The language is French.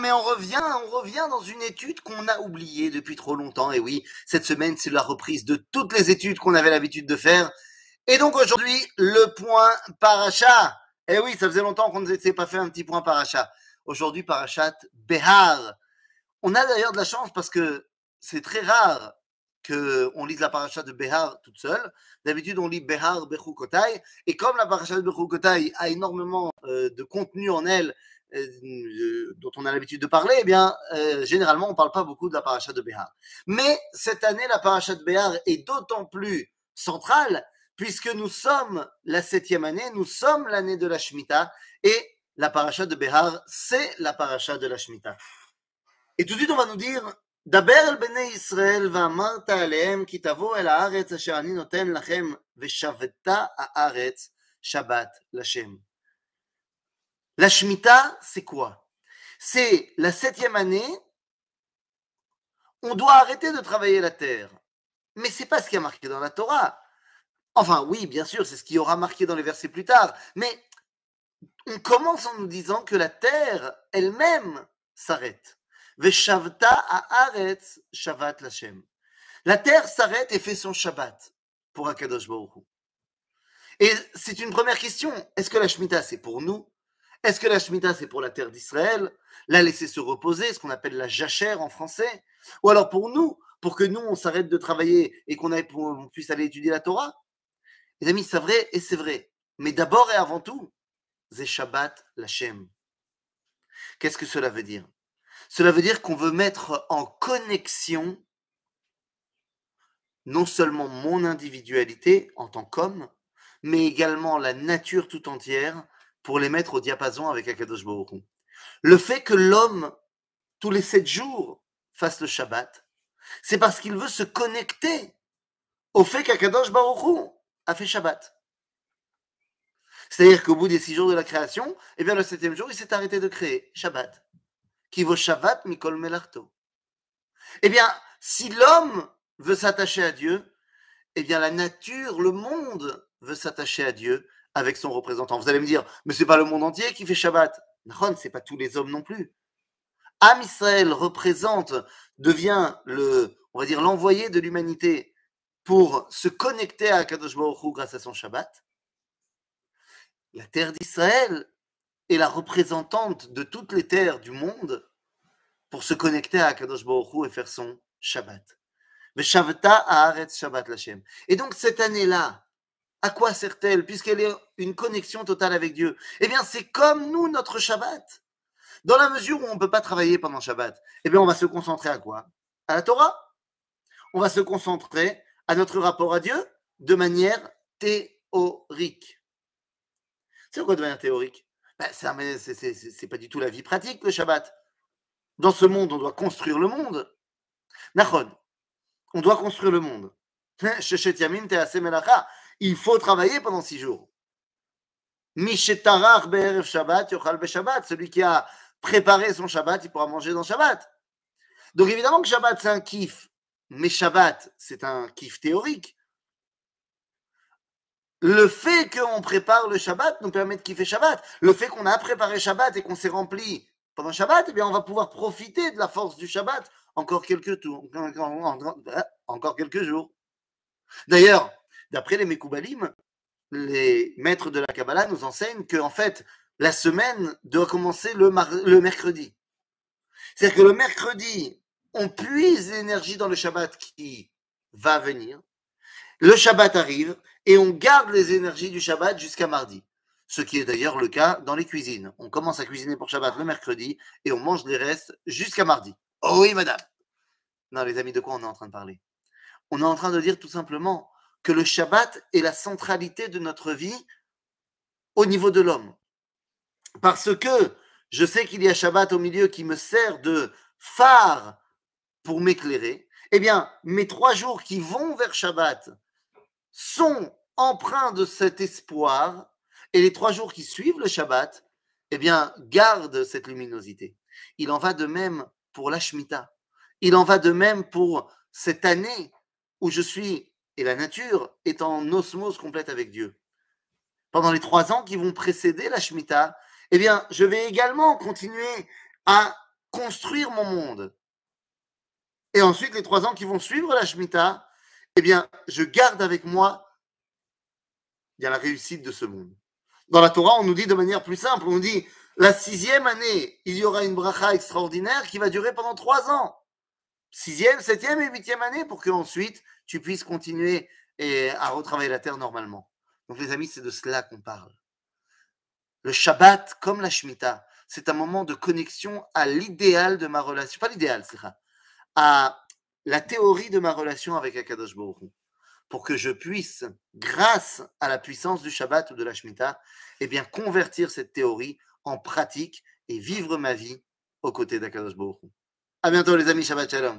Mais on revient, on revient dans une étude qu'on a oubliée depuis trop longtemps. Et oui, cette semaine, c'est la reprise de toutes les études qu'on avait l'habitude de faire. Et donc aujourd'hui, le point paracha. Et oui, ça faisait longtemps qu'on ne s'était pas fait un petit point paracha. Aujourd'hui, parachat Behar. On a d'ailleurs de la chance parce que c'est très rare qu'on lise la paracha de Behar toute seule. D'habitude, on lit Behar Bechukotai. Et comme la paracha de Bechukotai a énormément euh, de contenu en elle, dont on a l'habitude de parler, eh bien, euh, généralement, on ne parle pas beaucoup de la paracha de Behar. Mais cette année, la paracha de Behar est d'autant plus centrale, puisque nous sommes la septième année, nous sommes l'année de la Shemitah, et la paracha de Behar, c'est la paracha de la Shemitah. Et tout de suite, on va nous dire, דבר אל בני ישראל ואמרת עליהם כי תבואו אל הארץ אשר אני נותן לכם ושבתה הארץ שבת לשם. La Shemitah, c'est quoi? C'est la septième année, on doit arrêter de travailler la terre. Mais c'est pas ce qui a marqué dans la Torah. Enfin, oui, bien sûr, c'est ce qui aura marqué dans les versets plus tard. Mais on commence en nous disant que la terre elle-même s'arrête. Veshavta. La terre s'arrête et fait son Shabbat pour Akadosh Baruch. Et c'est une première question. Est-ce que la Shemitah, c'est pour nous? Est-ce que la Shemitah, c'est pour la terre d'Israël La laisser se reposer, ce qu'on appelle la jachère en français? Ou alors pour nous, pour que nous, on s'arrête de travailler et qu'on on puisse aller étudier la Torah? Les amis, c'est vrai et c'est vrai. Mais d'abord et avant tout, c'est Shabbat Lashem. Qu'est-ce que cela veut dire? Cela veut dire qu'on veut mettre en connexion non seulement mon individualité en tant qu'homme, mais également la nature tout entière pour les mettre au diapason avec Akadosh Baruch Hu. Le fait que l'homme, tous les sept jours, fasse le Shabbat, c'est parce qu'il veut se connecter au fait qu'Akadosh Baruch Hu a fait Shabbat. C'est-à-dire qu'au bout des six jours de la création, eh bien le septième jour, il s'est arrêté de créer Shabbat. Qui vaut Shabbat Mikol Melarto. Eh bien, si l'homme veut s'attacher à Dieu, eh bien la nature, le monde veut s'attacher à Dieu avec son représentant. Vous allez me dire, mais c'est pas le monde entier qui fait Shabbat. Non, c'est pas tous les hommes non plus. Am Israël représente, devient le, on va dire, l'envoyé de l'humanité pour se connecter à Kadosh Baruch Hu grâce à son Shabbat. La terre d'Israël est la représentante de toutes les terres du monde pour se connecter à Kadosh Baruch Hu et faire son Shabbat. Shabbat Lashem. Et donc cette année-là, à quoi sert-elle puisqu'elle est une connexion totale avec Dieu? Eh bien, c'est comme nous, notre Shabbat. Dans la mesure où on ne peut pas travailler pendant Shabbat, eh bien, on va se concentrer à quoi? À la Torah. On va se concentrer à notre rapport à Dieu de manière théorique. C'est quoi de manière théorique? Ben, C'est pas du tout la vie pratique, le Shabbat. Dans ce monde, on doit construire le monde. Nachon, on doit construire le monde. Il faut travailler pendant six jours. Shabbat, celui qui a préparé son Shabbat, il pourra manger dans Shabbat. Donc évidemment que Shabbat, c'est un kiff, mais Shabbat, c'est un kiff théorique. Le fait qu'on prépare le Shabbat nous permet de kiffer Shabbat. Le fait qu'on a préparé Shabbat et qu'on s'est rempli pendant Shabbat, eh bien, on va pouvoir profiter de la force du Shabbat encore quelques jours. D'ailleurs, D'après les Mekoubalim, les maîtres de la Kabbalah nous enseignent que, en fait, la semaine doit commencer le, le mercredi. C'est-à-dire que le mercredi, on puise l'énergie dans le Shabbat qui va venir. Le Shabbat arrive et on garde les énergies du Shabbat jusqu'à mardi. Ce qui est d'ailleurs le cas dans les cuisines. On commence à cuisiner pour Shabbat le mercredi et on mange les restes jusqu'à mardi. Oh oui, madame. Non, les amis, de quoi on est en train de parler? On est en train de dire tout simplement que le Shabbat est la centralité de notre vie au niveau de l'homme. Parce que je sais qu'il y a Shabbat au milieu qui me sert de phare pour m'éclairer. Eh bien, mes trois jours qui vont vers Shabbat sont empreints de cet espoir et les trois jours qui suivent le Shabbat, eh bien, gardent cette luminosité. Il en va de même pour la Shemitah. Il en va de même pour cette année où je suis et la nature est en osmose complète avec Dieu. Pendant les trois ans qui vont précéder la Shemitah, eh bien, je vais également continuer à construire mon monde. Et ensuite, les trois ans qui vont suivre la Shemitah, eh bien, je garde avec moi bien, la réussite de ce monde. Dans la Torah, on nous dit de manière plus simple, on nous dit, la sixième année, il y aura une bracha extraordinaire qui va durer pendant trois ans. Sixième, septième et huitième année pour que ensuite tu puisses continuer à retravailler la terre normalement. Donc les amis, c'est de cela qu'on parle. Le Shabbat, comme la Shemitah, c'est un moment de connexion à l'idéal de ma relation, pas l'idéal, c'est à la théorie de ma relation avec Akadosh Baruch pour que je puisse, grâce à la puissance du Shabbat ou de la Shemitah, eh bien, convertir cette théorie en pratique et vivre ma vie aux côtés d'Akadosh Baruch À bientôt les amis, Shabbat Shalom.